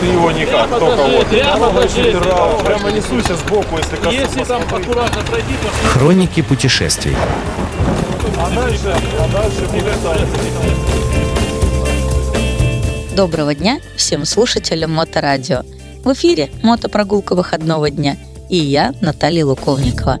Ты его никак, только вот. Федерал, прямо несуйся сбоку, если коснуться. Если там аккуратно пройти, то Хроники путешествий. А дальше, а дальше будет. Доброго дня всем слушателям Моторадио. В эфире мотопрогулка выходного дня и я, Наталья Луковникова.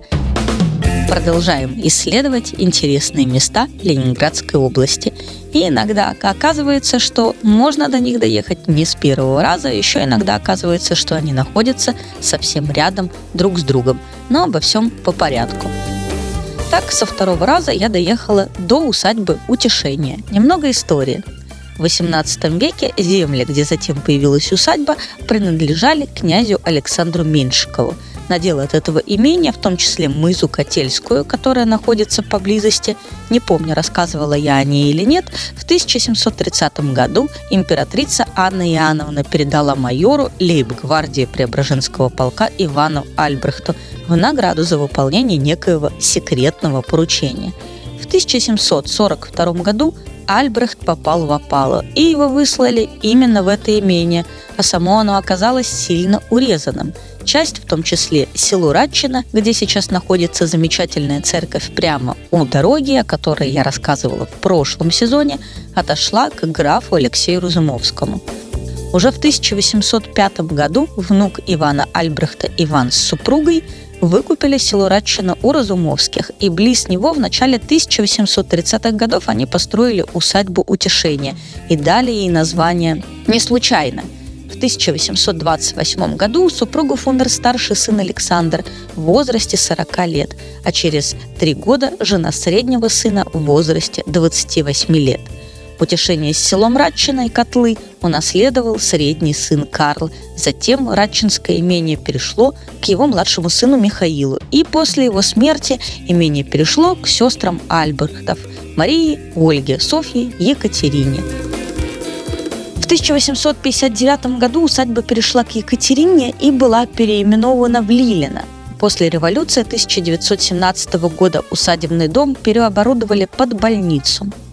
Продолжаем исследовать интересные места Ленинградской области. И иногда оказывается, что можно до них доехать не с первого раза, еще иногда оказывается, что они находятся совсем рядом друг с другом. Но обо всем по порядку. Так, со второго раза я доехала до усадьбы Утешения. Немного истории. В XVIII веке земли, где затем появилась усадьба, принадлежали князю Александру Меньшикову. Надел от этого имения, в том числе мызу Котельскую, которая находится поблизости, не помню, рассказывала я о ней или нет, в 1730 году императрица Анна Иоанновна передала майору лейб-гвардии Преображенского полка Ивану Альбрехту в награду за выполнение некоего секретного поручения. В 1742 году Альбрехт попал в опалу, и его выслали именно в это имение, а само оно оказалось сильно урезанным. Часть, в том числе село Радчина, где сейчас находится замечательная церковь прямо у дороги, о которой я рассказывала в прошлом сезоне, отошла к графу Алексею Разумовскому. Уже в 1805 году внук Ивана Альбрехта Иван с супругой выкупили село Радчина у Разумовских, и близ него в начале 1830-х годов они построили усадьбу Утешения и дали ей название не случайно. В 1828 году у супругов умер старший сын Александр в возрасте 40 лет, а через три года жена среднего сына в возрасте 28 лет – Утешение с селом Радчина и Котлы унаследовал средний сын Карл. Затем Радчинское имение перешло к его младшему сыну Михаилу. И после его смерти имение перешло к сестрам Альбрехтов – Марии, Ольге, Софье, Екатерине. В 1859 году усадьба перешла к Екатерине и была переименована в Лилино. После революции 1917 года усадебный дом переоборудовали под больницу –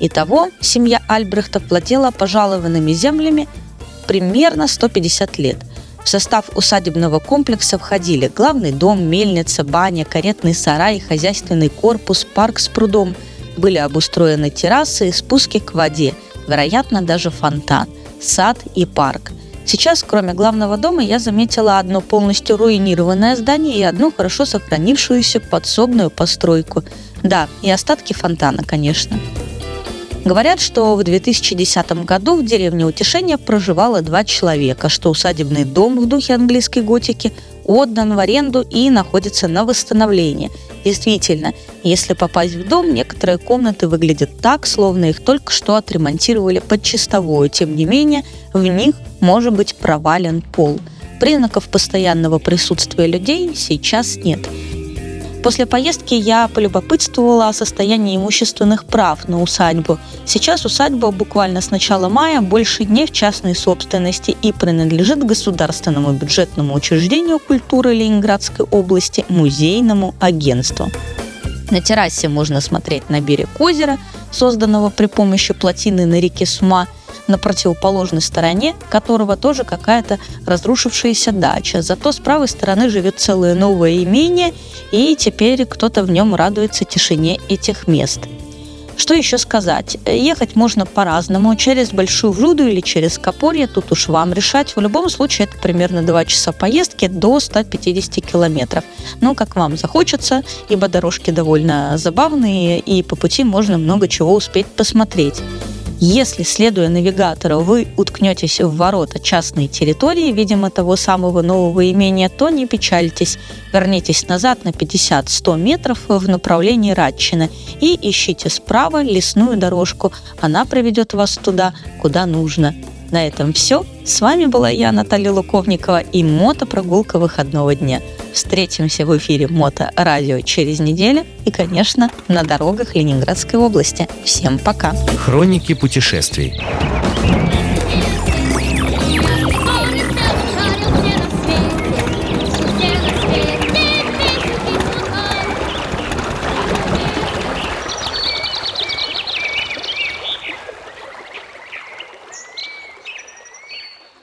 Итого семья Альбрехтов владела пожалованными землями примерно 150 лет. В состав усадебного комплекса входили главный дом, мельница, баня, каретный сарай, хозяйственный корпус, парк с прудом. Были обустроены террасы и спуски к воде, вероятно, даже фонтан, сад и парк. Сейчас, кроме главного дома, я заметила одно полностью руинированное здание и одну хорошо сохранившуюся подсобную постройку. Да, и остатки фонтана, конечно. Говорят, что в 2010 году в деревне Утешения проживало два человека, что усадебный дом в духе английской готики отдан в аренду и находится на восстановлении. Действительно, если попасть в дом, некоторые комнаты выглядят так, словно их только что отремонтировали под чистовую. Тем не менее, в них может быть провален пол. Признаков постоянного присутствия людей сейчас нет – После поездки я полюбопытствовала о состоянии имущественных прав на усадьбу. Сейчас усадьба буквально с начала мая больше не в частной собственности и принадлежит государственному бюджетному учреждению культуры Ленинградской области музейному агентству. На террасе можно смотреть на берег озера, созданного при помощи плотины на реке Сума – на противоположной стороне которого тоже какая-то разрушившаяся дача. Зато с правой стороны живет целое новое имение, и теперь кто-то в нем радуется тишине этих мест. Что еще сказать? Ехать можно по-разному, через Большую Вруду или через Копорье, тут уж вам решать. В любом случае, это примерно 2 часа поездки до 150 километров. Ну, как вам захочется, ибо дорожки довольно забавные, и по пути можно много чего успеть посмотреть. Если, следуя навигатору, вы уткнетесь в ворота частной территории, видимо, того самого нового имения, то не печальтесь. Вернитесь назад на 50-100 метров в направлении Радчины и ищите справа лесную дорожку. Она приведет вас туда, куда нужно. На этом все. С вами была я, Наталья Луковникова, и мотопрогулка выходного дня. Встретимся в эфире Мото Радио через неделю и, конечно, на дорогах Ленинградской области. Всем пока! Хроники путешествий.